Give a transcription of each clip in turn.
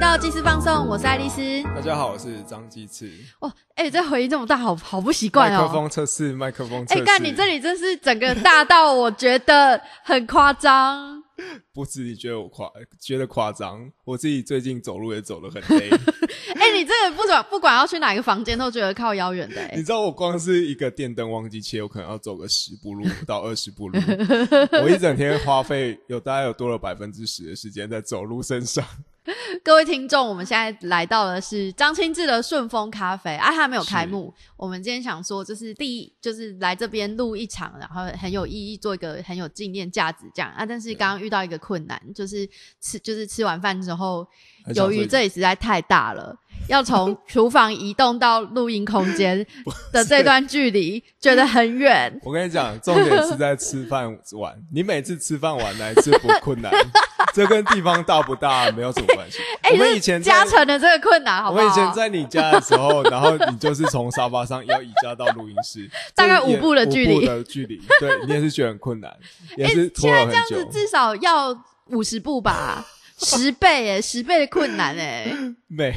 到祭司放送，我是爱丽丝。大家好，我是张继次。哦，哎、这回音这么大，好好不习惯哦。麦克风测试，麦克风测试哎，试。干、你这里真是整个大到我觉得很夸张。不止你觉得我夸，觉得夸张，我自己最近走路也走得很累。哎、你这个不管不管要去哪个房间，都觉得靠腰远的、哎你知道我光是一个电灯忘记切，我可能要走个十步路到二十步路。我一整天花费有大概有多了百分之十的时间在走路身上。各位听众，我们现在来到的是张清志的顺丰咖啡，啊，还没有开幕。我们今天想说，就是第一，就是来这边录一场，然后很有意义，做一个很有纪念价值这样啊。但是刚刚遇到一个困难，就是吃，就是吃完饭之后，由于这里实在太大了，要从厨房移动到录音空间 的这段距离，觉得很远。我跟你讲，重点是在吃饭晚。你每次吃饭晚哪一次不困难？这跟地方大不大没有什么关系。哎、我们以前在加成的这个困难，好不好？我们以前在你家的时候，然后你就是从沙发上要移家到录音室，大概五步的距离五步的距离，对你也是觉得很困难，也哎、是拖了很久。这样子至少要五十步吧，十倍哎，十倍的困难哎。没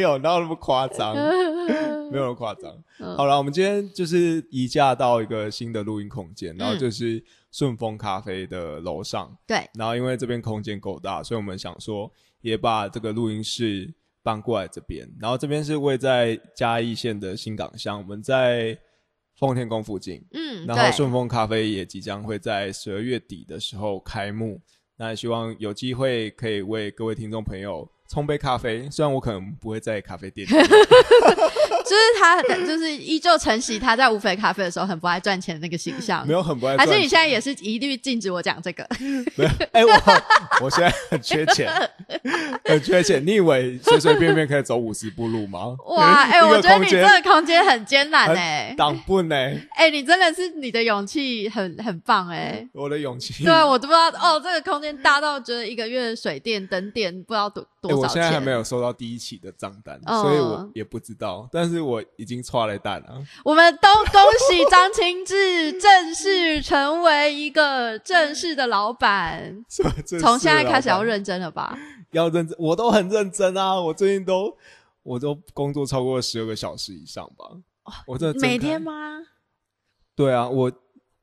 有，哪有那么夸张？没有那么夸张。嗯好了，我们今天就是移驾到一个新的录音空间，然后嗯就是顺丰咖啡的楼上。对，然后因为这边空间够大，所以我们想说也把这个录音室搬过来这边。然后这边是位在嘉义县的新港乡，我们在奉天宫附近。嗯，然后对，顺丰咖啡也即将会在十二月底的时候开幕，那希望有机会可以为各位听众朋友冲杯咖啡。虽然我可能不会在咖啡店里，就是他，就是依旧承袭他在无肥咖啡的时候很不爱赚钱的那个形象没。有很不爱还。是你现在也是一律禁止我讲这个？没有？哎、我我现在很缺钱，很缺钱。你以为随随便便可以走五十步路吗？哇，哎、我觉得你这个空间很艰难哎、挡不呢？哎、你真的是你的勇气很很棒哎、我的勇气。对，啊我都不知道哦，这个空间大到觉得一个月水电等电不知道多多哎、少钱。我现在还没有收到第一期的账单，哦所以我也不知道。但是我已经错了蛋了。我们都恭喜张清志正式成为一个正式的老板，从现在开始要认。真了吧？要认真，我都很认真啊！我最近都，我都工作超过十二个小时以上吧。我每天？吗？对啊，我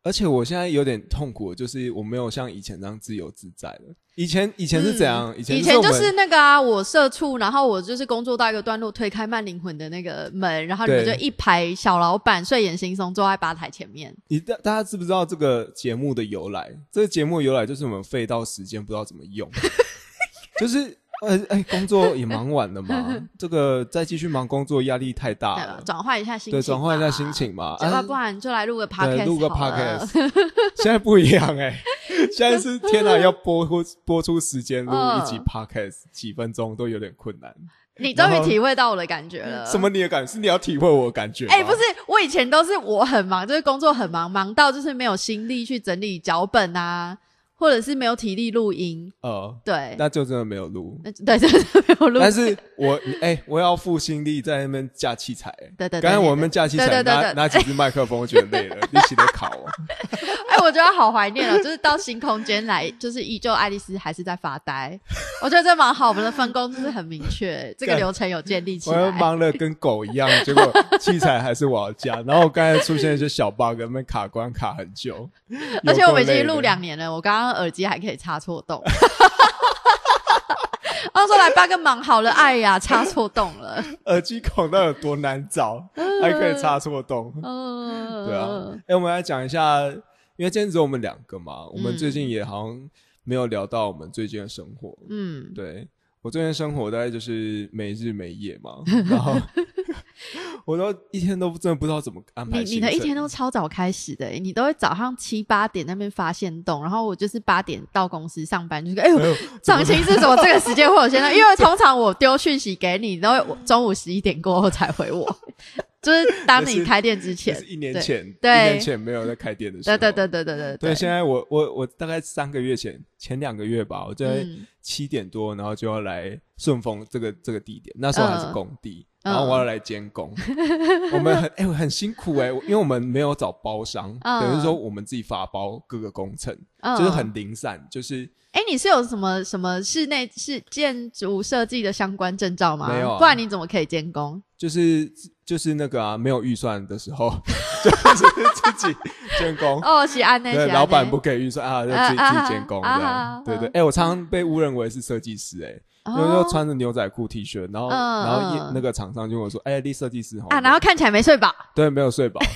而且我现在有点痛苦，就是我没有像以前那样自由自在了。以前以前是怎样？以前以前就是那个啊，我社畜，然后我就是工作到一个段落，推开慢灵魂的那个门，然后你们就一排小老板睡眼惺忪坐在吧台前面。你大大家知不知道这个节目的由来？这个节目的由来就是我们废到时间不知道怎么用，就是呃哎工作也忙完了嘛，这个再继续忙工作压力太大了，转换一下心情，对，转换一下心。情嘛，要啊不然就来录个，podcast，录个 podcast，现在不一样哎、现在是天哪，要播出播出时间录嗯一集 podcast，几分钟都有点困难。你终于体会到我的感觉了。什么你的感是你要体会我的感觉？哎、不是，，我以前都是我很忙，就是工作很忙，忙到就是没有心力去整理脚本啊，或者是没有体力录音。呃，对，那就真的没有录。那对，真的没有录。但是我你哎、我要付心力在那边架器材、欸。对对对，刚才我们架器材拿拿几支麦克风，我觉得累了，一起在考哦。哎，我觉得好怀念哦，就是到新空间来，就是依旧爱丽丝还是在发呆。我觉得这蛮好，我们的分工就是很明确，这个流程有建立起来我。忙的跟狗一样，结果器材还是我要架。然后我刚才出现一些小 bug，那边卡关卡很久。而且我们已经录两年了，我刚刚耳机还可以插错洞。然后说来帮个忙好了，哎呀，插错洞了。耳机孔到底有多难找，还可以插错洞。嗯，对啊，哎、我们来讲一下，因为今天只有我们两个嘛，我们最近也好像没有聊到我们最近的生活。嗯，对我最近生活大概就是没日没夜嘛，然后我都一天都真的不知道怎么安排你。你的一天都超早开始的欸，你都会早上七八点那边发现动，然后我就是八点到公司上班，就是哎呦，哎呦 长青是什么这个时间会有现在？因为通常我丢讯息给你，然后中午十一点过后才回我，就是当你开店之前是。一年前，对一年前没有在开店的时候。对对对对对对对，现在我我我大概三个月前，前两个月吧，我在嗯七点多，然后就要来顺丰这个这个地点，那时候还是嗯工地，然后我要来监工。我们很哎、很辛苦哎、因为我们没有找包商，嗯等于说我们自己发包各个工程，嗯就是很零散，就是哎、你是有什么什么室内是建筑设计的相关证照吗？没有啊不然你怎么可以监工？就是就是那个啊，没有预算的时候，就是自己监工。哦，是安内？对，老板呢不给预算啊，就啊自己自己监工这啊啊样。对对啊，哎，我常常被误认为是设计师，哎，有时候穿着牛仔裤 T 恤，然后嗯然后那个厂商就跟我说，哎，你设计师好啊，然后看起来没睡饱，对，没有睡饱。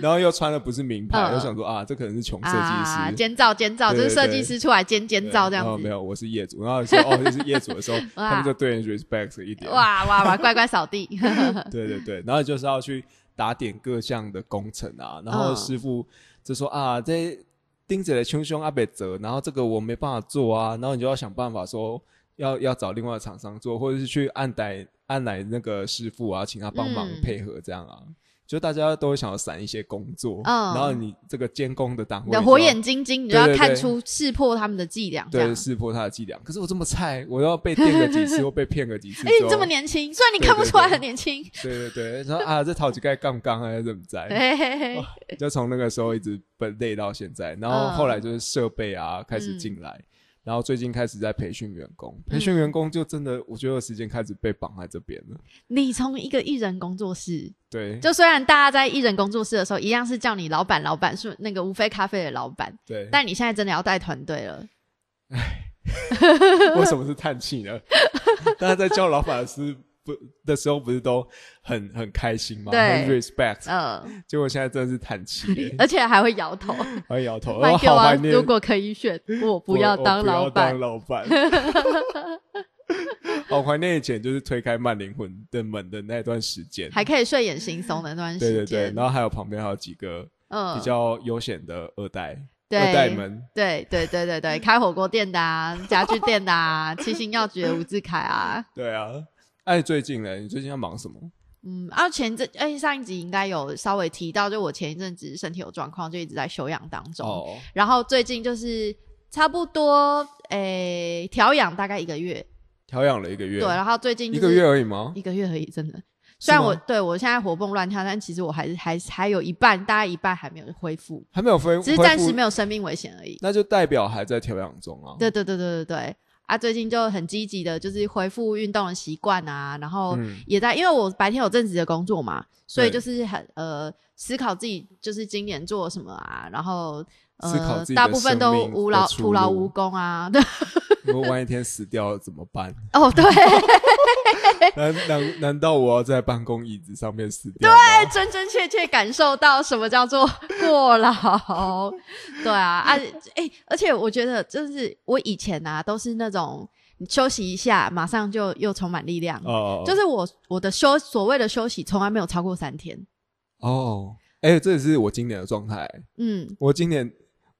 然后又穿的不是名牌，嗯又想说啊，这可能是穷设计啊，师。监造监造，就是设计师出来监监对造这样子。然后没有，我是业主。然后说哦，这是业主的时候，他们就对你 respect 一点。哇哇哇，乖乖扫地。对对对，然后就是要去打点各项的工程啊，然后嗯师傅就说啊，这钉子的胸胸阿北折，然后这个我没办法做啊，然后你就要想办法说要要找另外的厂商做，或者是去按逮按奶那个师傅啊，请他帮忙嗯配合这样啊。就大家都想要散一些工作，嗯然后你这个监工的单位你的就要火眼金睛，你就要看出识破他们的伎俩。这对样。识破他的伎俩。可是我这么菜，我要被电个几次，或被骗个几次你这么年轻，虽然你看不出来很年轻，对对对，然后啊，这淘几盖杠杠还是怎么在？就从那个时候一直被累到现在，然后后来就是设备啊、开始进来，然后最近开始在培训员工，培训员工就真的我觉得时间开始被绑在这边了。你从一个艺人工作室，对就虽然大家在艺人工作室的时候一样是叫你老板，老板是那个无非咖啡的老板，对，但你现在真的要带团队了。为什么是叹气呢？大家在叫老板的时不的时候，不是都很很开心吗？对很 respect，嗯，结果现在真的是叹气 耶，而且还会摇头。还摇头，好怀念。如果可以选，我不要我当我不要老板当。老板。好怀念以前就是推开慢灵魂的门的那段时间，还可以睡眼惺忪的那段时间。对对对，然后还有旁边还有几个嗯比较悠闲的二代，对二代们，对对对对对，开火锅店的啊，家具店的啊，七星药局的吴志凯啊，对啊。哎，最近呢？你最近要忙什么？嗯，啊前阵哎上一集应该有稍微提到，就我前一阵子身体有状况，就一直在休养当中，哦，然后最近就是差不多诶调养大概一个月，调养了一个月，对，然后最近、就是、一个月而已吗？一个月而已，真的。虽然我对我现在活蹦乱跳，但其实我还是还还有一半，大概一半还没有恢复，还没有恢，只是暂时没有生命危险而已。那就代表还在调养中啊。对对对对对对，啊，最近就很积极的，就是恢复运动的习惯啊，然后嗯。也在，因为我白天有正职的工作嘛，所以就是很呃思考自己就是今年做什么啊，然后呃思考自己的大部分都无劳徒劳无功啊，对，如果万一天死掉了怎么办？哦对，难难难道我要在办公椅子上面死掉对？真真切切感受到什么叫做过劳。对啊，啊，哎、而且我觉得，就是我以前啊，都是那种你休息一下，马上就又充满力量。哦，就是我我的休所谓的休息，从来没有超过三天。哦，哎，这也是我今年的状态。嗯，我今年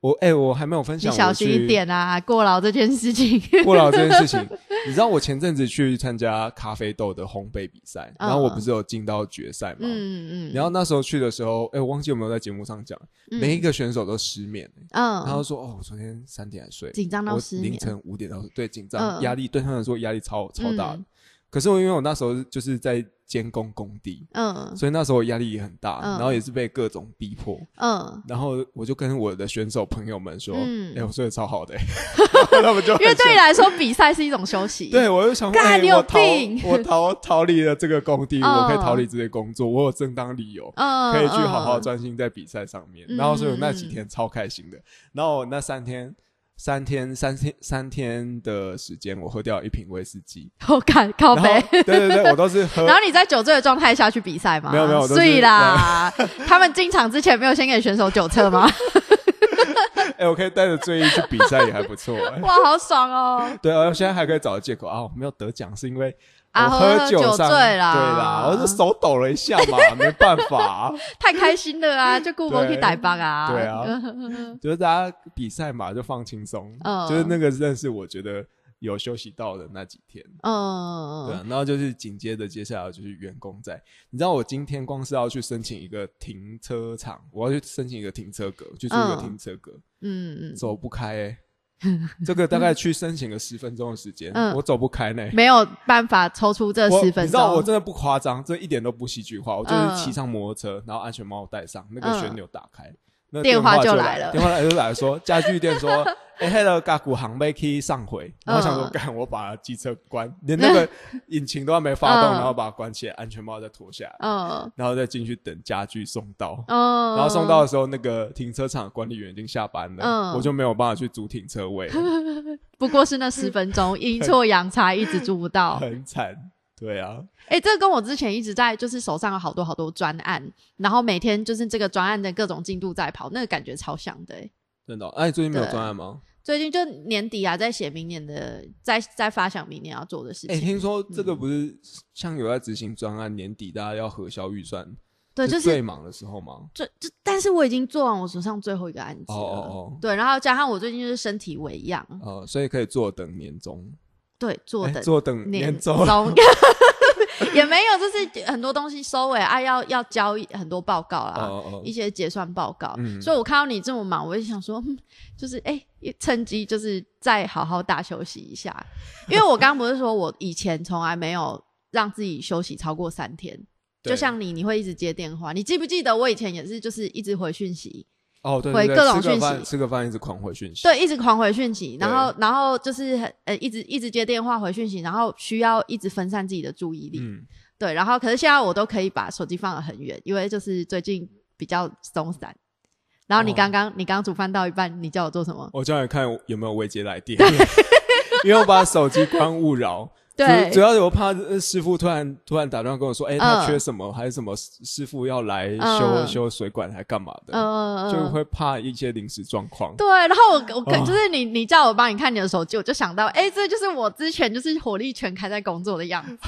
我哎，我还没有分你享，小心一。点啊，过劳这件事情。过劳这件事情，你知道我前阵子去参加咖啡豆的烘焙比赛，嗯然后我不是有进到决赛嘛？嗯嗯然后那时候去的时候，哎，我忘记有没有在节目上讲，嗯每一个选手都失眠，嗯，然后说哦，我昨天三点才睡，紧张到我失眠凌晨五点到睡，对，紧张，嗯压力对他们来说压力超超大的嗯。可是我因为我那时候就是在监工工地，嗯所以那时候我压力也很大，嗯然后也是被各种逼迫。嗯，然后我就跟我的选手朋友们说：“哎、嗯我睡得超好的、欸。”然后他们就很因为对你来说，比赛是一种休息。对我就想说，哎、干你有我逃病我逃逃离了这个工地，嗯我可以逃离这些工作，我有正当理由。嗯，可以去好好嗯专心在比赛上面，嗯然后所以我那几天超开心的。然后我那三天、三天、三天、三天的时间，我喝掉一瓶威士忌，我看靠然后背。对对对，我都是喝 然后你在酒醉的状态下去比赛吗？没有没有我都是所以啦，他们进场之前没有先给选手酒测吗？哎、我可以带着醉意去比赛也还不错、哎哇，好爽哦！对啊，现在还可以找个借口啊，我没有得奖是因为我啊喝喝酒醉啦对啦，我是手抖了一下嘛，没办法、太开心了啊，就顾不去对。逮帮啊。对啊。就是大家比赛嘛，就放轻松，嗯。就是那个认识，我觉得有休息到的那几天。嗯，对啊，然后就是紧接着接下来就是员工在，你知道我今天光是要去申请一个停车场，我要去申请一个停车格，去租一个嗯。停车格，嗯嗯，走不开、欸，这个大概去申请个十分钟的时间，嗯我走不开呢。没有办法抽出这我十分钟你知道我。真的不夸张，这一点都不戏剧化。我就是嗯骑上摩托车，然后安全帽戴上，那个嗯旋钮打开，那电话话就来了。电话来就来说，家具店说，哎，黑了嘎古行杯可以上回，然后想说，嗯干，我把机车关，连那个引擎都还没发动，嗯。然后把它关起来，安全帽再脱下来，嗯。然后再进去等家具送到。嗯，然后送到的时候，那个停车场管理员已经下班了，嗯。我就没有办法去租停车位，不过是那十分钟，阴错阳差，一直租不到。很惨。对啊，哎、这跟我之前一直在就是手上有好多好多专案，然后每天就是这个专案的各种进度在跑，那个感觉超像的、欸。真的哦。哎，你最近没有对专案吗？最近就年底啊，在写明年的，在在发想明年要做的事情哎、情。听说这个不是像有在执行专案，年底大家要核销预算，对，就是最忙的时候吗？就就，但是我已经做完我手上最后一个案子了。哦哦哦对，然后加上我最近就是身体为恙，呃，所以可以坐等年终，对，做哎的坐等年年终，终。也没有，就是很多东西收尾啊，要要交很多报告啦。哦哦一些结算报告，嗯。所以我看到你这么忙，我就想说，嗯就是哎、趁机就是再好好大休息一下，因为我刚刚不是说我以前从来没有让自己休息超过三天，就像你，你会一直接电话，你记不记得我以前也是就是一直回讯息，哦对回对对，吃个各种讯息饭吃个饭一直狂回讯息，对，一直狂回讯息，然后然后就是很呃一直一直接电话回讯息，然后需要一直分散自己的注意力，嗯，对，然后可是现在我都可以把手机放得很远，因为就是最近比较松散。然后你哦刚刚、你刚刚煮饭到一半，你叫我做什么？我叫你看有没有未接来电，因为我把手机关勿扰。对主主要是我怕呃师傅突然突然打电话跟我说，哎、他嗯缺什么，还是什么师师傅要来修、嗯修水管，还干嘛的，呃，就会怕一些临时状况。对，然后我我可、哦就是你你叫我帮你看你的手机，我就想到，哎，这就是我之前就是火力全开在工作的样子。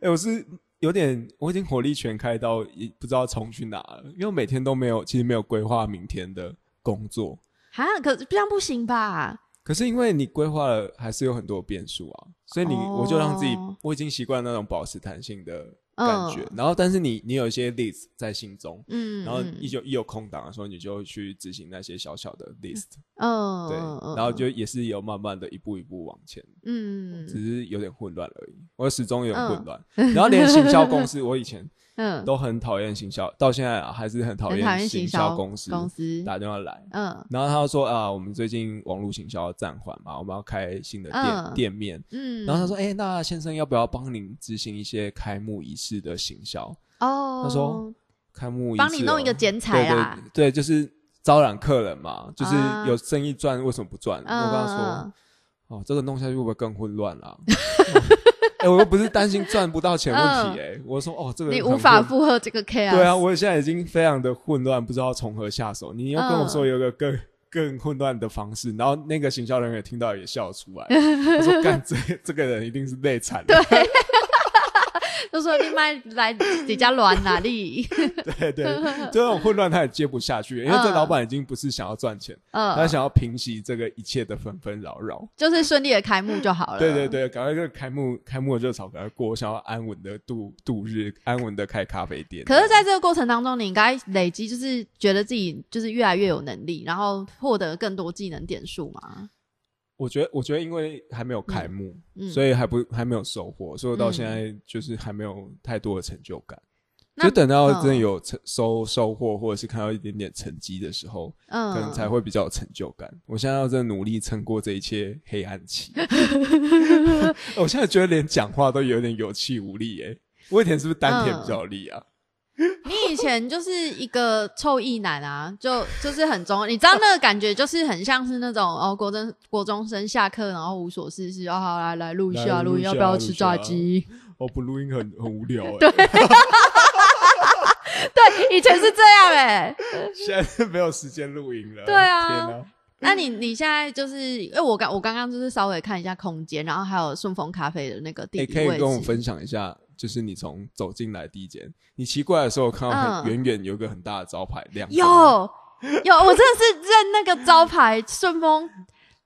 哎、我是有点，我已经火力全开到也不知道冲去哪了，因为我每天都没有，其实没有规划明天的工作。啊，可这样不行吧？可是因为你规划了，还是有很多变数啊，所以你、哦我就让自己，我已经习惯那种保持弹性的感觉。嗯。然后，但是你你有一些 list 在心中，嗯，然后嗯。一有一有空档的时候，你就去执行那些小小的 list，、嗯，对，然后就也是有慢慢的一步一步往前，嗯。只是有点混乱而已。我始终有点混乱，然后连行销公司，我以前嗯，都很讨厌行销，到现在啊还是很讨厌行行销公司公司，打电话来，嗯然后他就说啊，我们最近网络行销要暂缓嘛，我们要开新的店、嗯店面。嗯，然后他说，哎、那先生要不要帮您执行一些开幕仪式的行销？哦，他说开幕仪式、帮你弄一个剪彩啊，对就是招揽客人嘛，就是啊有生意赚，为什么不赚？嗯，我跟他说，嗯哦，这个弄下去会不会更混乱啊？哎、我又不是担心赚不到钱问题、哎、我说哦，这个你无法混负荷这个 K 啊，对啊，我现在已经非常的混乱，不知道从何下手。你又跟我说有个更、更混乱的方式，然后那个行销人员听到也笑出来，我说：“ 干，这这个人一定是累惨了。就说你买来比较乱哪里，对 对，这种混乱他也接不下去，因为这老板已经不是想要赚钱，他嗯，想要平息这个一切的纷纷扰扰。就是顺利的开幕就好了。对对对，赶快这个开幕开幕的热潮赶快过，我想要安稳的度度日，安稳的开咖啡店。可是，在这个过程当中，你应该累积，就是觉得自己就是越来越有能力，然后获得更多技能点数嘛。我觉得，我觉得因为还没有开幕，嗯，所以还不还没有收获，所以我到嗯现在就是还没有太多的成就感。那就等到真的嗯有成收收获，或者是看到一点点成绩的时候，嗯，可能才会比较有成就感。我现在要真的努力撑过这一切黑暗期。我现在觉得连讲话都有点有气无力耶。我以前是不是丹田比较有力啊？你以前就是一个臭意男啊，就就是很中，你知道那个感觉就是很像是那种哦，国中国中生下课然后无所事事，哦好来来录一下录一下，来录一下要不要吃炸鸡？哦，不录音很很无聊哎。对，以前是这样哎、现在是没有时间录音了。对啊！那你你现在就是，因为我刚我刚刚就是稍微看一下空间，然后还有顺丰咖啡的那个地你理位置，可以跟我分享一下，就是你从走进来第一间，你奇怪的时候，看到很嗯远远有一个很大的招牌亮着。有有，我真的是认那个招牌顺丰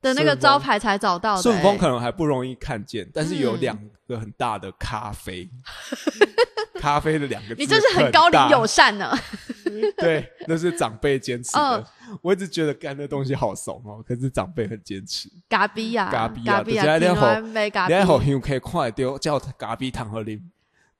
的那个招牌才找到的、欸。顺丰可能还不容易看见，但是有嗯两个很大的咖啡，咖啡的两个字，你真是很高龄友善呢。对，那是长辈坚持的。嗯我一直觉得干那东西好怂哦，可是长辈很坚持。咖啡啊，咖啡啊咖啡啊，就是要练好。你爱好香可以快丢叫咖啡糖和啉，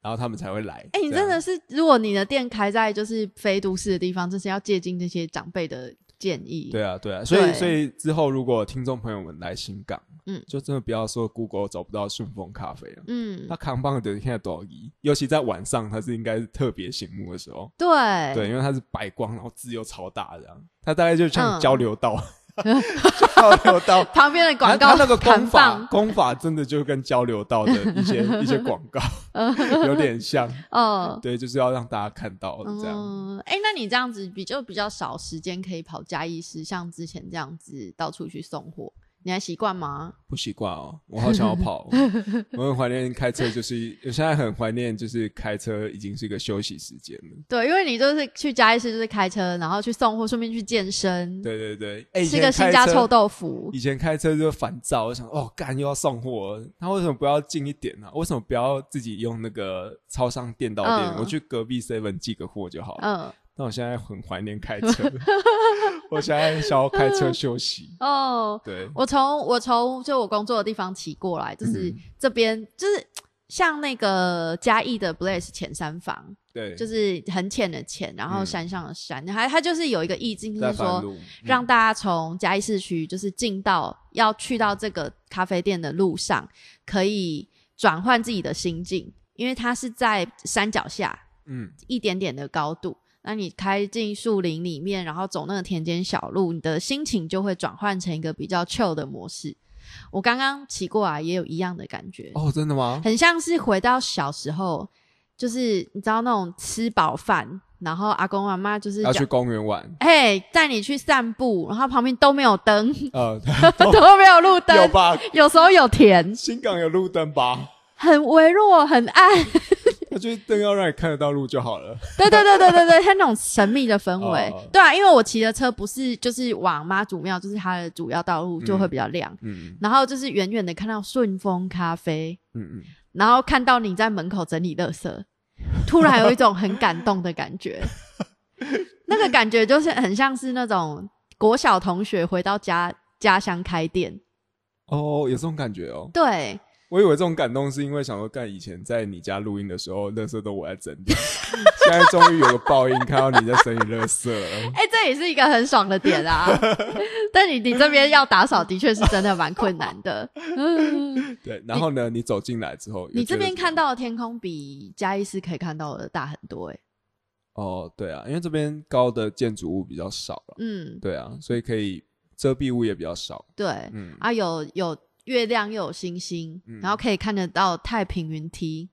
然后他们才会来。哎、你真的是，如果你的店开在就是非都市的地方，就是要借鉴这些长辈的建议。对啊，对啊，所以所以之后如果听众朋友们来新港，嗯就真的不要说 Google 找不到顺丰咖啡了。嗯，它扛棒的现在多少亿？尤其在晚上，它是应该是特别醒目的时候。对对，因为它是白光，然后字又超大，这样，它大概就像嗯交流道，交流道。旁边的广告那个弹功法，放，功法真的就跟交流道的一些一些广告 有点像。哦。对，就是要让大家看到这样。嗯，哎、那你这样子比就比较少时间可以跑嘉义市，像之前这样子到处去送货，你还习惯吗？不习惯哦，我好想要跑，我很怀念开车，就是我现在很怀念，就是开车已经是一个休息时间了。对，因为你就是去嘉义市就是开车，然后去送货，顺便去健身，对对对，吃个新家臭豆腐。以前开车就烦躁，我想哦，干又要送货了，他为什么不要近一点呢、为什么不要自己用那个超商电到店？嗯我去隔壁 seven 寄个货就好了。嗯，但我现在很怀念开 车，我现在想要开车休息。哦，对，我从我从就我工作的地方骑过来，就是嗯。这边就是像那个嘉义的 Blaze 浅山房，对，就是很浅的浅，然后嗯。山上的山，还它就是有一个意境，就是说让大家从嘉义市区就是进到要去到这个咖啡店的路上，可以转换自己的心境，因为它是在山脚下嗯，一点点的高度。那你开进树林里面，然后走那个田间小路，你的心情就会转换成一个比较 chill 的模式。我刚刚骑过来也有一样的感觉，哦，真的吗？很像是回到小时候，就是你知道那种吃饱饭，然后阿公阿妈就是要去公园玩，哎，带你去散步，然后旁边都没有灯，呃，都没有路灯，有吧？有时候有田，新港有路灯吧？很微弱，很暗。那就是灯要让你看得到路就好了。对对对对对对，它那种神秘的氛围，哦。对啊，因为我骑的车不是就是往妈祖庙，就是它的主要道路就会比较亮，嗯然后就是远远的看到顺丰咖啡，嗯嗯，然后看到你在门口整理垃圾，突然有一种很感动的感觉，那个感觉就是很像是那种国小同学回到家家乡开店，哦，有这种感觉哦。对，我以为这种感动是因为想说，干以前在你家录音的时候，垃圾都我在整理，现在终于有个报应，看到你在整理垃圾了。哎、这也是一个很爽的点啊。但你你这边要打扫，的确是真的蛮困难的。嗯，对，然后呢，你走进来之后，你这边看到的天空比嘉义市可以看到的大很多、欸，哦，对啊，因为这边高的建筑物比较少了，嗯，对啊，所以可以遮蔽物也比较少。对，嗯，啊，有有月亮又有星星，嗯然后可以看得到太平云梯。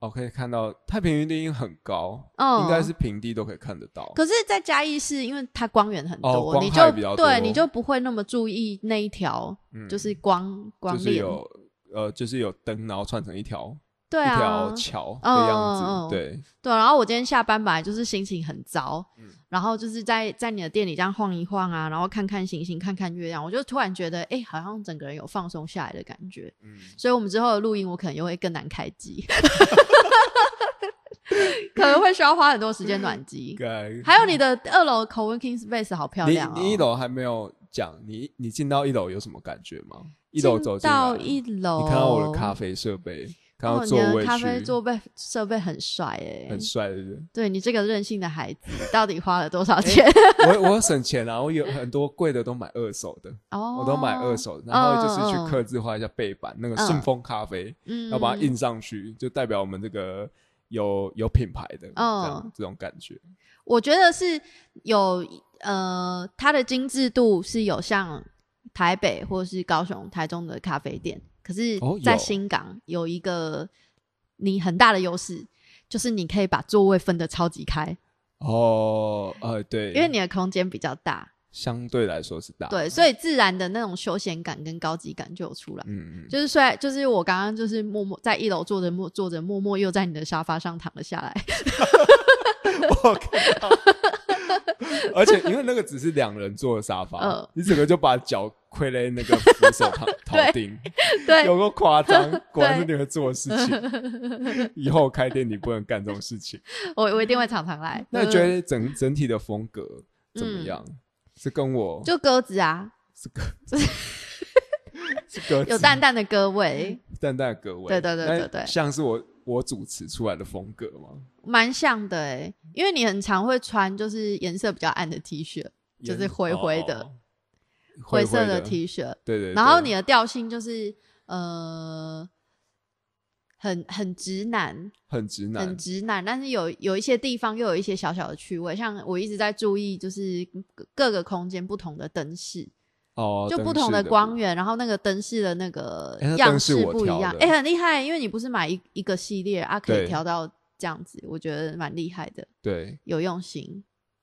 哦，可以看到太平云地很高，嗯应该是平地都可以看得到。可是，在嘉义市，因为它光源很多，你就对，你就不会那么注意那一条，嗯就是光光就是链。有呃，就是有灯，然后串成一条、对一条啊，桥的嗯样子。对，对，然后我今天下班本来就是心情很糟，嗯然后就是在在你的店里这样晃一晃啊，然后看看星星，看看月亮，我就突然觉得，哎，好像整个人有放松下来的感觉。嗯，所以我们之后的录音，我可能又会更难开机，可能会需要花很多时间暖机。该还有你的二楼 co-working space 好漂亮哦！你一楼还没有讲，你你进到一楼有什么感觉吗？一楼走进，到一楼，你看到我的咖啡设备，看到哦，座位区，你咖啡座备设备很帅哎很，帅，对不对？对你这个任性的孩子，到底花了多少钱？我我有省 钱啊，我有很多贵的都买二手的，哦，我都买二手的，然后就是去刻字化一下背板，那个嗯顺丰咖啡，嗯要把它印上去，就代表我们这个有有品牌的，这样嗯这种感觉。我觉得是有呃，它的精致度是有像台北或是高雄、台中的咖啡店，可是哦，在新港有一个你很大的优势，就是你可以把座位分得超级开，哦，呃，对，因为你的空间比较大，相对来说是大，对，所以自然的那种休闲感跟高级感就有出来。嗯嗯，就是虽然就是我刚刚就是默默在一楼坐着默坐着，默默又在你的沙发上躺了下来。我看到，而且因为那个只是两人坐的沙发，嗯你整个就把脚跪在那个扶手旁头顶，对，有个夸张，果然是你会做的事情。以后开店你不能干这种事情。我我一定会常常来。那你觉嗯得整整体的风格怎么样？是跟我就鸽子啊，是鸽子，是鸽子有淡淡的鸽味，淡淡的鸽味。对对对对对像是我我主持出来的风格吗？蛮像的哎、因为你很常会穿就是颜色比较暗的 T 恤，就是灰灰的哦灰色的。的 T 恤，对对对。然后你的调性就是呃，很很直男，很直男。很，直男，但是有有一些地方又有一些小小的趣味，像我一直在注意，就是各各个空间不同的灯饰，哦，灯就不同的光源，然后那个灯饰的那个样式不一样，哎、很厉害，因为你不是买一一个系列啊，可以调到这样子，我觉得蛮厉害的，对，有用心。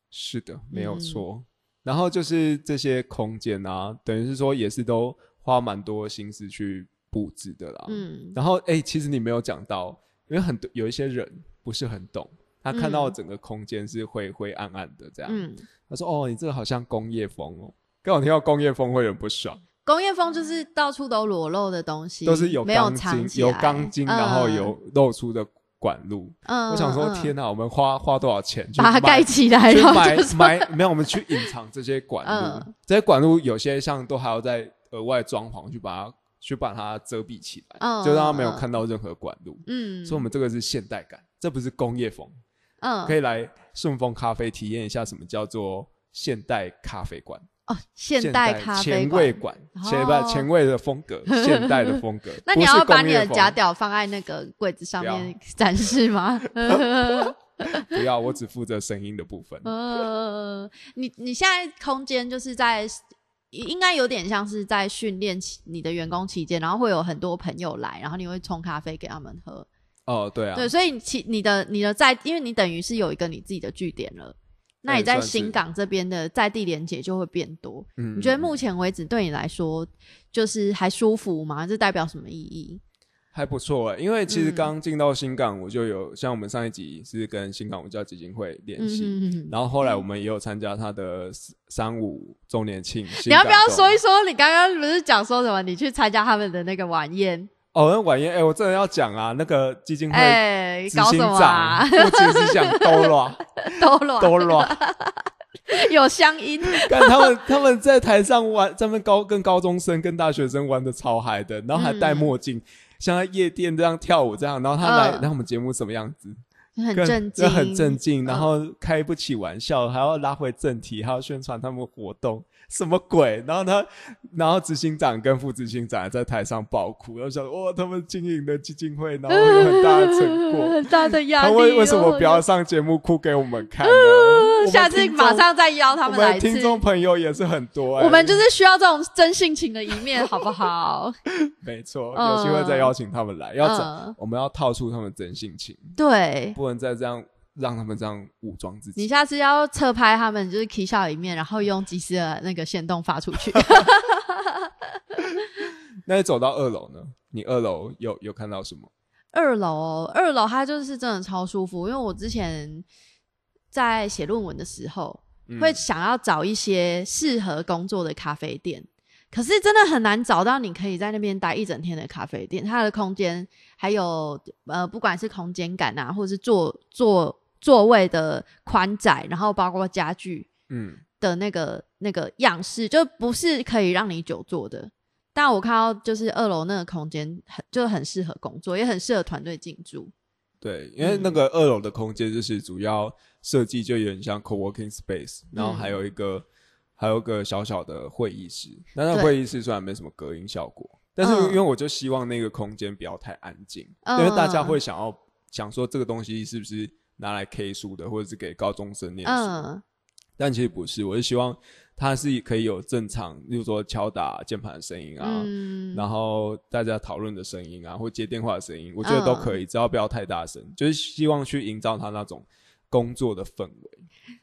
是的，没有嗯。错。然后就是这些空间啊，等于是说也是都花蛮多心思去布置的啦。嗯，然后哎、其实你没有讲到，因为很多有一些人不是很懂，他看到嗯整个空间是灰灰暗暗的这样，嗯，他说：“哦，你这个好像工业风哦。”刚好听到工业风会很不爽，工业风就是到处都裸露的东西，都是有没有钢筋，有钢筋，然后有露出的管路。嗯，我想说，嗯天哪，我们花花多少钱去把它盖起来，然后去买买没有，我们去隐藏这些管路，嗯这些管路有些像都还要再额外装潢去把它去把它遮蔽起来，嗯就让他没有嗯看到任何管路。嗯，所以我们这个是现代感，这不是工业风，嗯可以来顺丰咖啡体验一下什么叫做现代咖啡馆。哦，现代咖啡前卫馆。前前卫的风格，现代的风格。那你要把你的假屌放在那个柜子上面展示吗？不要，我只负责声音的部分。呃，你你现在空间就是在，应该有点像是在训练期你的员工期间，然后会有很多朋友来，然后你会冲咖啡给他们喝。哦，对啊，对，所以你其你的你的在，因为你等于是有一个你自己的据点了。那你在新港这边的在地连接就会变多。嗯你觉得目前为止对你来说，就是还舒服吗？这代表什么意义？还不错哎，因为其实嗯刚进到新港，我就有像我们上一集是跟新港文教基金会联系，然后后来我们也有参加他的三五周年庆。你要不要说一一说？你刚刚不是讲说什么？你去参加他们的那个晚宴？哦，那晚宴哎，我真的要讲啊，那个基金会哎、执行搞什么啊长，？我只是想兜了 都乱，兜了。有乡音。看他们他们在台上玩，他们高跟高中生跟大学生玩的超嗨的，然后还戴墨镜，像在夜店这样跳舞这样，然后他来，嗯然后我们节目什么样子？跟很震惊，就很震惊，嗯然后开不起玩笑，还要拉回正题，还要宣传他们活动，什么鬼？然后他，然后执行长跟副执行长还在台上爆哭，然后想哇，他们经营的基金会，然后有很大的成果，很大的压力他力。为为什么不要哦？上节目哭给我们看下次马上再邀他们来一次。们听众朋友也是很多、欸，我们就是需要这种真性情的一面，好不好？没错，嗯有机会再邀请他们来，要找、嗯我们要套出他们真性情，对，不能再这样让他们这样武装自己。你下次要侧拍他们，就是 K 笑一面，然后用即时的那个线动发出去。那你走到二楼呢？你二楼有有看到什么？二楼哦，二楼它就是真的超舒服，因为我之前在写论文的时候，嗯会想要找一些适合工作的咖啡店，可是真的很难找到你可以在那边待一整天的咖啡店。它的空间还有呃，不管是空间感啊，或者是座座座位的宽窄，然后包括家具嗯，的那个那个样式，就不是可以让你久坐的。但我看到就是二楼那个空间很就很适合工作，也很适合团队进驻。对，因为那个二楼的空间就是主要设计就有点像 co-working space，然后还有一个、还有个小小的会议室。那那个会议室虽然没什么隔音效果，但是嗯因为我就希望那个空间不要太安静，嗯因为大家会想要想说这个东西是不是拿来 K 书的，或者是给高中生念书。嗯。但其实不是，我是希望它是可以有正常，例如说敲打键盘的声音啊，嗯，然后大家讨论的声音啊，或接电话的声音，我觉得都可以，只要不要太大声，就是希望去营造他那种工作的氛围。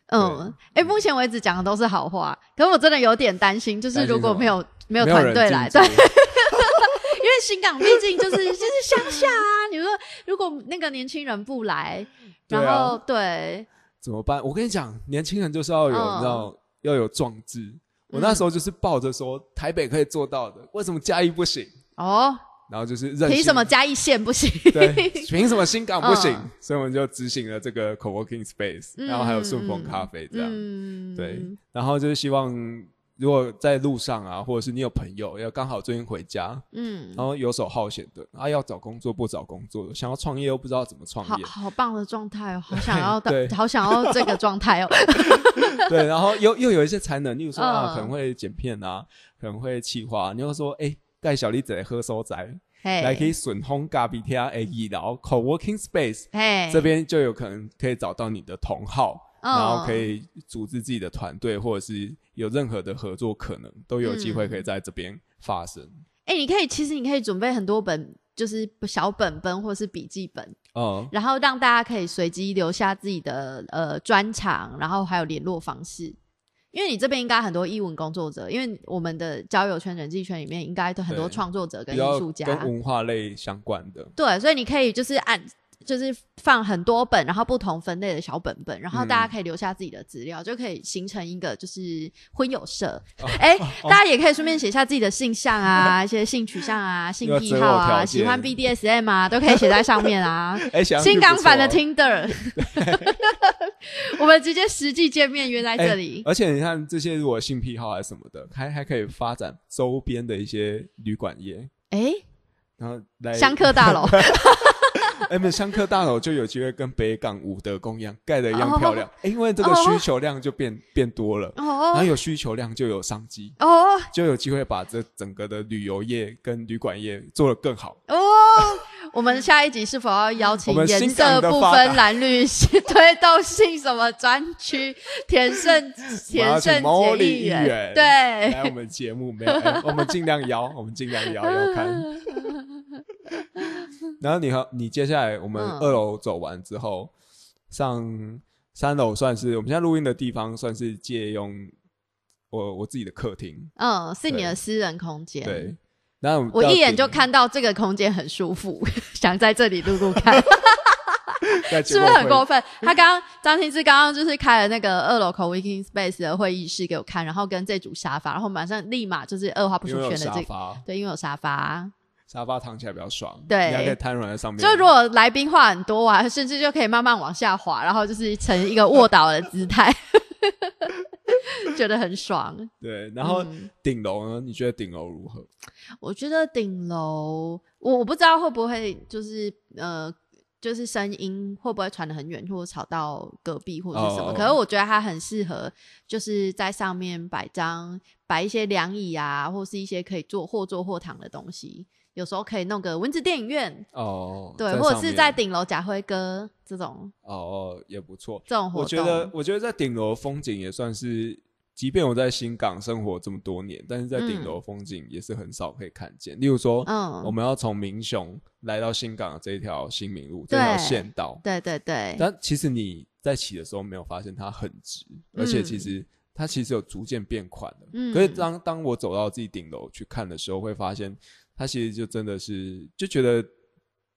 嗯，哎、目前为止讲的都是好话，可是我真的有点担心，就是如果没有没有团队来，对，因为新港毕竟就是就是乡下啊。你说如果那个年轻人不来，然后对，怎么办？我跟你讲，年轻人就是要有，嗯你知道，要有壮志。我那时候就是抱着说台北可以做到的，为什么嘉义不行？哦，然后就是任性凭什么嘉义县不行？对，凭什么新港不行？嗯所以我们就执行了这个 co-working space，、然后还有顺丰咖啡这样。嗯，对，然后就是希望如果在路上啊，或者是你有朋友要刚好最近回家，嗯，然后游手好闲的啊，要找工作不找工作的，想要创业又不知道怎么创业，好棒的状态哦，好想要对，好想要这个状态哦。对，然后又又有一些才能，例如说啊，嗯可能会剪片啊，可能会企划，你又说哎。带小丽子来喝收仔，来可，以顺丰咖比天 A E，，然后 co-working space 嘿，这边就有可能可以找到你的同好，嗯然后可以组织自己的团队，或者是有任何的合作可能，都有机会可以在这边发生。哎，你可以，其实你可以准备很多本，就是小本本或是笔记本，嗯，然后让大家可以随机留下自己的呃专长，然后还有联络方式。因为你这边应该很多译文工作者，因为我们的交友圈、人际圈里面应该都很多创作者跟艺术家，跟文化类相关的，对，所以你可以就是按就是放很多本，然后不同分类的小本本，然后大家可以留下自己的资料，就可以形成一个就是婚友社。哎、大家也可以顺便写下自己的性向啊、一些性取向啊、性癖好啊、喜欢 BDSM 啊，都可以写在上面啊。新港版的 Tinder，我们直接实际见面约在这里。哎而且你看这些，如果性癖好还是什么的，还还可以发展周边的一些旅馆业，哎、然后来香客大楼，哎，不是香客大楼就有机会跟北港五德宫一样盖的一样哦漂亮，哎因为这个哦需求量就变变多了，然后哦有需求量就有商机，哦就有机会把这整个的旅游业跟旅馆业做得更好。哦！我们下一集是否要邀请颜色不分蓝绿推动性什么专区？田胜 田胜杰议员对，来我们节目没有？哎我们尽量邀，我们尽量邀 邀看。然后你和你接下来我们嗯二楼走完之后，上三楼算是我们现在录音的地方，算是借用我我自己的客厅。嗯，是你对的私人空间。对，然后我一眼就到看到这个空间很舒服，想在这里录录看，在是不是很过分？他刚刚张新志刚刚就是开了那个二楼 co-working space 的会议室给我看，然后跟这组沙发，然后马上立马就是二话不说选了这个，发，对，因为有沙发。沙发躺起来比较爽，对你还可以瘫软在上面。就如果来宾话很多啊，甚至就可以慢慢往下滑，然后就是成一个卧倒的姿态，觉得很爽。对，然后嗯顶楼呢？你觉得顶楼如何？我觉得顶楼，我我不知道会不会就是呃，就是声音会不会传得很远，或者吵到隔壁或者是什么。哦可是我觉得它很适合，就是在上面摆张摆一些凉椅啊，或是一些可以坐或坐或躺的东西。有时候可以弄个蚊子电影院，哦，对，或者是在顶楼贾辉哥这种哦也不错。这种活动。我觉得，我觉得在顶楼风景也算是，即便我在新港生活这么多年，但是在顶楼风景也是很少可以看见。例如说，嗯我们要从民雄来到新港的这一条新民路这条县道，对对对，但其实你在起的时候没有发现它很直，而且其实它其实有逐渐变宽的。嗯可是当当我走到自己顶楼去看的时候，会发现它其实就真的是就觉得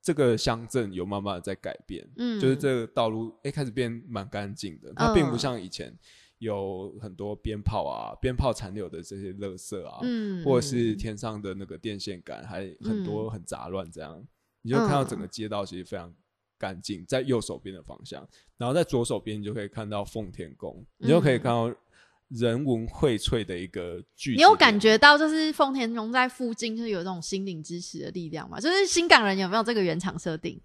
这个乡镇有慢慢的在改变，嗯就是这个道路哎、诶开始变蛮干净的，它并不像以前有很多鞭炮啊、鞭炮残留的这些垃圾啊，嗯或者是天上的那个电线杆还很多很杂乱这样，你就看到整个街道其实非常。干净，在右手边的方向，然后在左手边你就可以看到奉天宫，你就可以看到人文荟萃的一个剧。你有感觉到就是丰田荣在附近，就是有这种心灵支持的力量吗？就是新港人有没有这个原厂设定，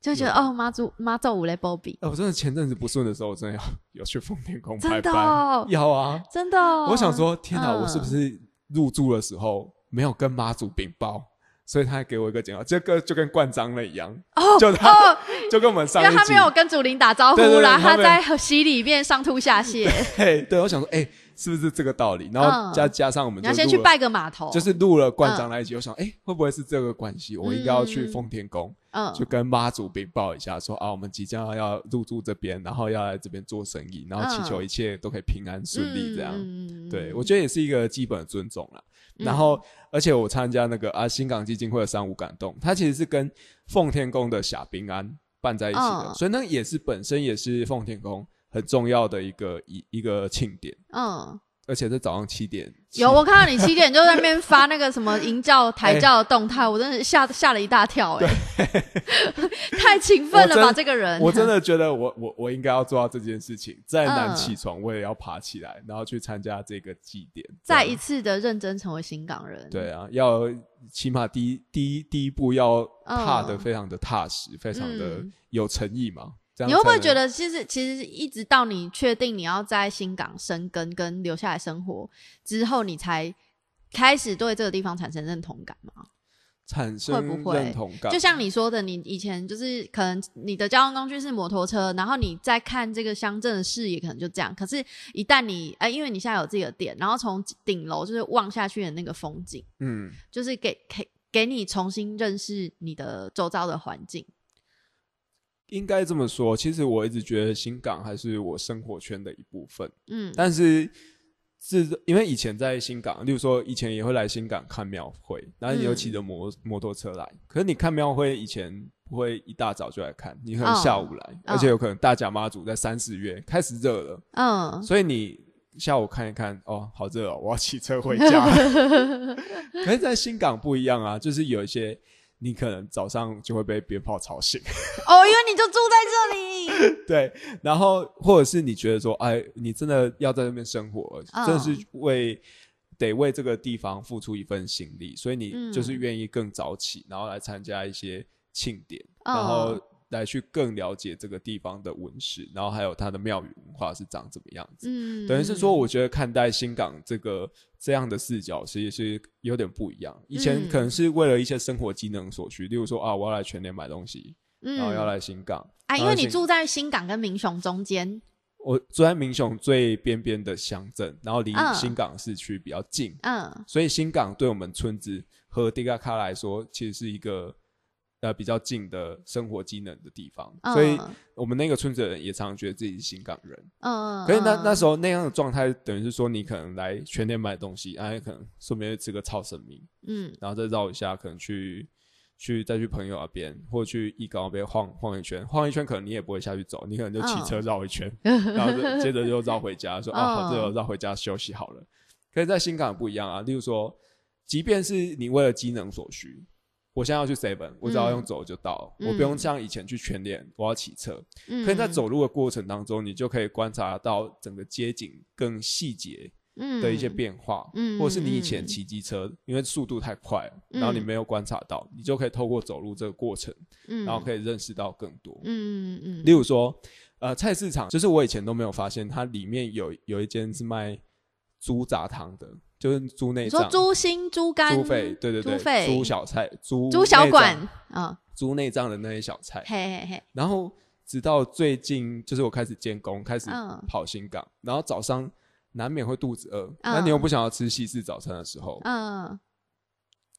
就会觉得哦妈祖妈祖五雷波比，哎、我真的前阵子不顺的时候，我真的要有去丰田宫拜真的拜，哦要啊！真的哦、我想说，天哪，嗯。我是不是入住的时候没有跟妈祖禀报，所以他还给我一个警告，这个就跟灌章了一样，哦就他、哦，就跟我们上一集因为他没有跟祖林打招呼对对对啦，他在洗里面上吐下泻，嘿，对我想说，哎、是不是这个道理？然后嗯。加、加上我们你要先去拜个码头，就是录了冠章那一集，我想，哎、会不会是这个关系？我应该要去嗯奉天宫，嗯。就跟妈祖禀报一下说啊，我们即将要入住这边，然后要来这边做生意，然后祈求嗯一切都可以平安顺利，这样。嗯对，我觉得也是一个基本的尊重啦。然后，而且我参加那个啊新港基金会的三五感动，它其实是跟奉天宫的霞平安办在一起的，嗯。所以那也是本身也是奉天宫很重要的一个一一个庆典。嗯。而且在早上七点，有我看到你七点就在那边发那个什么营教台教的动态，我真的吓吓了一大跳哎、太勤奋了吧这个人，我真的觉得我我我应该要做到这件事情，再难嗯起床我也要爬起来，然后去参加这个祭典。再一次的认真成为新港人，对啊，要起码第一第一第一步要踏得嗯非常的踏实，非常的嗯有诚意嘛。你会不会觉得，其实其实一直到你确定你要在新港生根跟留下来生活之后，你才开始对这个地方产生认同感吗？产生会不会认同感？就像你说的，你以前就是可能你的交通工具是摩托车，然后你在看这个乡镇的视野，可能就这样。可是，一旦你哎、因为你现在有自己的店，然后从顶楼就是望下去的那个风景，嗯，就是给给给你重新认识你的周遭的环境。应该这么说。其实我一直觉得新港还是我生活圈的一部分，嗯但是是因为以前在新港，例如说以前也会来新港看庙会，然后你有嗯骑着摩摩托车来。可是你看庙会以前不会一大早就来看，你可能下午来，嗯而且有可能大甲妈祖在三四月开始热了，嗯，所以你下午看一看，哦，好热哦，我要骑车回家。可是，在新港不一样啊，就是有一些你可能早上就会被鞭炮吵醒，哦，因为你就住在这里，对，然后或者是你觉得说，哎，你真的要在那边生活，嗯真的是为得为这个地方付出一份心力，所以你嗯就是愿意更早起，然后来参加一些庆典，嗯。然后来去更了解这个地方的文史，然后还有它的庙宇文化是长怎么样子。嗯，等于是说，我觉得看待新港这个这样的视角，其实是有点不一样。以前嗯可能是为了一些生活机能所需，例如说啊，我要来全年买东西，嗯，然后要来新港。啊，因为你住在新港跟民雄中间，我住在民雄最边边的乡镇，然后离嗯新港市区比较近，嗯所以新港对我们村子和迪嘎卡来说，其实是一个呃比较近的生活机能的地方。嗯，所以我们那个村子的人也常常觉得自己是新港人。嗯，可是那嗯那时候那样的状态，等于是说你可能来全年买东西，哎、可能顺便吃个超神明，嗯然后再绕一下，可能去去再去朋友那边，或者去艺高那边晃晃一圈，晃一圈可能你也不会下去走，你可能就骑车绕一圈，然后就接着就绕回家，说啊好热哦，嗯绕回家休息好了。可是，在新港不一样啊，例如说，即便是你为了机能所需。我现在要去 seven，我只要用走就到，嗯我不用像以前去全联，我要骑车。嗯，可以在走路的过程当中，你就可以观察到整个街景更细节嗯的一些变化，嗯或者是你以嗯前骑机车，因为速度太快然后你没有观察到，你就可以透过走路这个过程，嗯，然后可以认识到更多。嗯嗯嗯，例如说，呃，菜市场就是我以前都没有发现，它里面有有一间是卖猪杂汤的，就是猪内脏、猪心、猪肝、猪肺，对对对，猪肺猪小菜、猪猪小内脏。馆，嗯，猪内脏的那些小菜，嘿嘿嘿，然后直到最近，就是我开始监工，开始嗯。跑新港，然后早上难免会肚子饿，嗯。那你又不想要吃西式早餐的时候，嗯。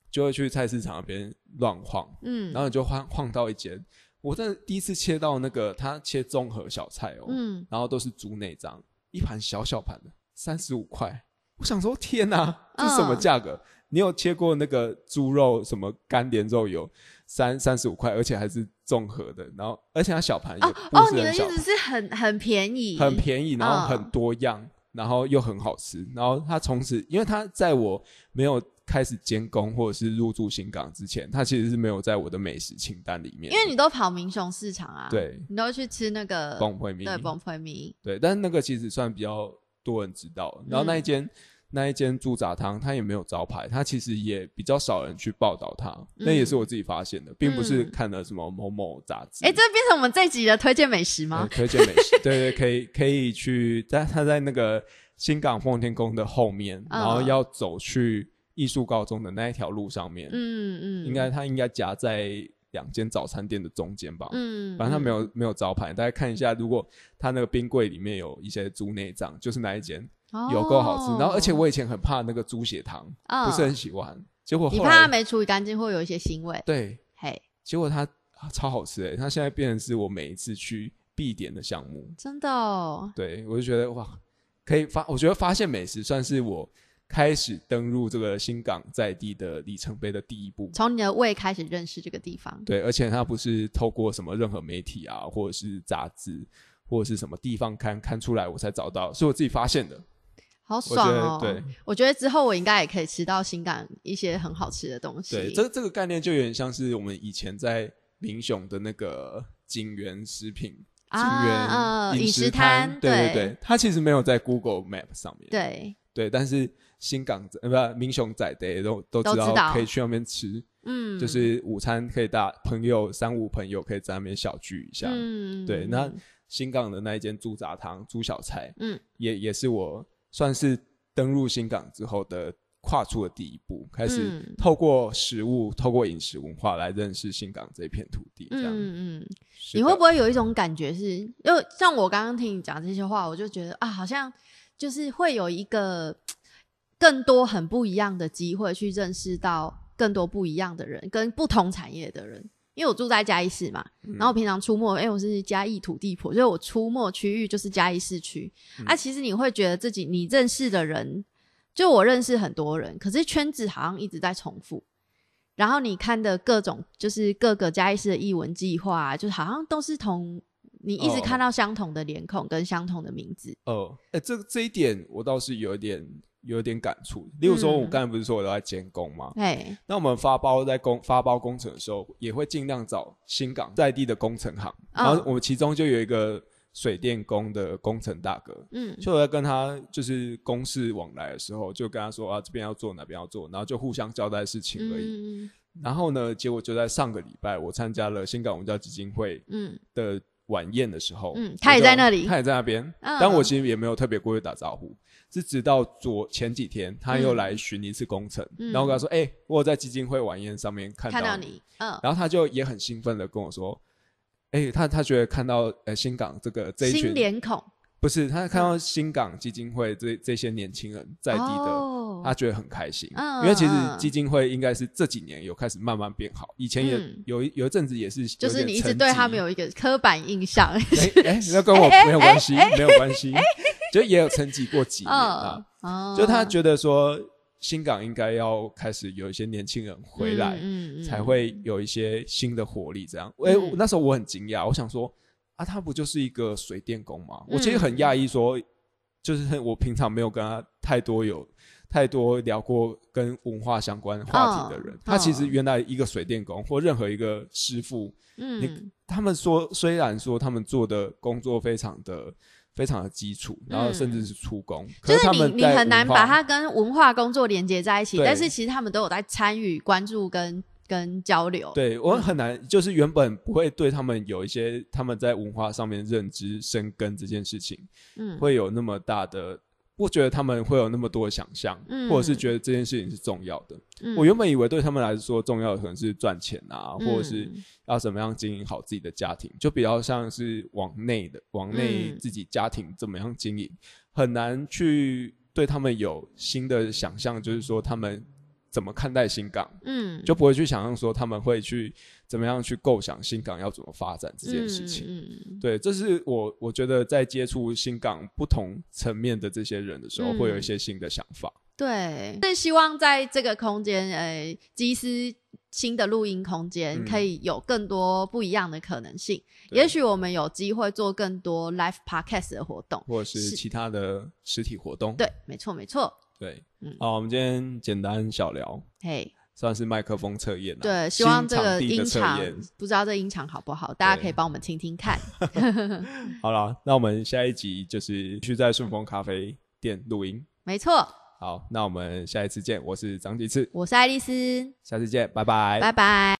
就会去菜市场那边乱晃，嗯，然后你就晃晃到一间，我真的第一次切到那个他切综合小菜哦，嗯。然后都是猪内脏，一盘小小盘的，三十五块。我想说，天哪，这是什么嗯价格？你有切过那个猪肉什么干连肉有三三十五块，而且还是综合的，然后而且它小盘也哦不哦，你的意思是很很便宜，很便宜，然后嗯。很多样，然后又很好吃。然后它从此，因为它在我没有开始监工或者是入住新港之前，它其实是没有在我的美食清单里面。因为你都跑民雄市场啊，，对。你都去吃那个崩会米，对崩配米，对，但是那个其实算比较多人知道。然后那一间、嗯那一间猪杂汤，它也没有招牌，它其实也比较少人去报道它。那也是我自己发现的，并不是嗯看了什么某某杂志。哎，这变成我们这集的推荐美食呃吗？推荐美食，对对，可以可以去，在它在那个新港奉天宫的后面，嗯然后要走去艺术高中的那一条路上面，嗯嗯，应该它应该夹在两间早餐店的中间吧。嗯，反正它没嗯。有没有招牌，大家看一下，如果它那个冰柜里面有一些猪内脏，就是那一间有够好吃。然后而且我以前很怕那个猪血汤，哦不是很喜欢，结果你怕它没处理干净，会有一些腥味，对，嘿，结果它啊超好吃诶，它现在变成是我每一次去必点的项目。真的哦，对我就觉得哇，可以发，我觉得发现美食算是我开始登入这个新港在地的里程碑的第一步。从你的胃开始认识这个地方，对，而且它不是透过什么任何媒体啊，或者是杂志，或者是什么地方刊刊出来我才找到，是我自己发现的。好爽哦！对我觉得之后我应该也可以吃到新港一些很好吃的东西。对，这这个概念就有点像是我们以前在民雄的那个景园食品。景啊，呃，园饮食摊，摊，对对对，它其实没有在 Google Map 上面，对，对，但是新港仔呃不民雄仔的都都知道。可以去那边吃，嗯，就是午餐可以大朋友三五朋友可以在那边小聚一下，嗯，对，那新港的那一间猪杂汤、猪小菜，嗯，也也是我算是登入新港之后的跨出的第一步，开始嗯。透过食物、透过饮食文化来认识新港这一片土地。这样，嗯嗯，你会不会有一种感觉是，因为像我刚刚听你讲这些话，我就觉得啊，好像就是会有一个更多很不一样的机会去认识到更多不一样的人，跟不同产业的人。因为我住在嘉义市嘛，嗯然后我平常出没，因为我是嘉义土地婆，所以我出没区域就是嘉义市区。嗯啊，其实你会觉得自己你认识的人，就我认识很多人，可是圈子好像一直在重复。然后你看的各种就是各个嘉义市的译文计划、啊，就好像都是同你一直哦看到相同的脸孔跟相同的名字。哦，哎、这这一点我倒是有一点有点感触。例如说，我嗯刚才不是说我都在监工吗？哎，那我们发包在工发包工程的时候，也会尽量找新港在地的工程行，嗯。然后我们其中就有一个水电工的工程大哥，嗯。就我在跟他就是公事往来的时候，就跟他说啊这边要做哪边要做，然后就互相交代事情而已。嗯然后呢，结果就在上个礼拜，我参加了新港文教基金会嗯。的晚宴的时候，嗯他也在那里。他也在那边，嗯但我其实也没有特别过去打招呼，是直到昨前几天他又来巡一次工程，嗯。然后我跟他说，哎、我有在基金会晚宴上面看到看到你，嗯，然后他就也很兴奋的跟我说，哎、他他觉得看到呃新港这个这一新群脸孔不是他看到新港基金会这这些年轻人在地的。哦。他觉得很开心，嗯。因为其实嗯基金会应该是这几年有开始慢慢变好，以前也嗯。有一有一阵子也是就是你一直对他们有一个刻板印象，哎哎，那跟我没有关系，没有关系，就也有沉寂过几年啊。嗯，哦就他觉得说，新港应该要开始有一些年轻人回来，嗯嗯嗯才会有一些新的活力。这样，哎、嗯那时候我很惊讶，我想说啊，他不就是一个水电工吗？嗯我其实很讶异，说就是 我平常没有跟他太多有。太多聊过跟文化相关话题的人，嗯他其实原来一个水电工或任何一个师傅，嗯他们说，虽然说他们做的工作非常的非常的基础，然后甚至是出工，就是他你你很难把它跟文化工作连接在一起，但是其实他们都有在参与、关注跟跟交流。对我很难，就是原本不会对他们有一些他们在文化上面认知生根这件事情，嗯，会有那么大的。不觉得他们会有那么多的想象，嗯。或者是觉得这件事情是重要的。嗯。我原本以为对他们来说重要的可能是赚钱啊，嗯或者是要怎么样经营好自己的家庭，就比较像是往内的，往内嗯。自己家庭怎么样经营，很难去对他们有新的想象，就是说他们怎么看待新港，嗯就不会去想象说他们会去怎么样去构想新港要怎么发展这件事情。嗯嗯对，这是我我觉得在接触新港不同层面的这些人的时候，嗯会有一些新的想法。对，是希望在这个空间，呃，基斯新的录音空间嗯可以有更多不一样的可能性。对也许我们有机会做更多 live podcast 的活动。或者是是其他的实体活动，对，没错，没错。对，嗯好，我们今天简单小聊，嘿，算是麦克风测验了。对，希望这个音场不知道这音场好不好，大家可以帮我们听听看。好了，那我们下一集就是去在顺丰咖啡店录音。没错，好，那我们下一次见，我是张吉次，我是爱丽丝，下次见，拜拜，拜拜。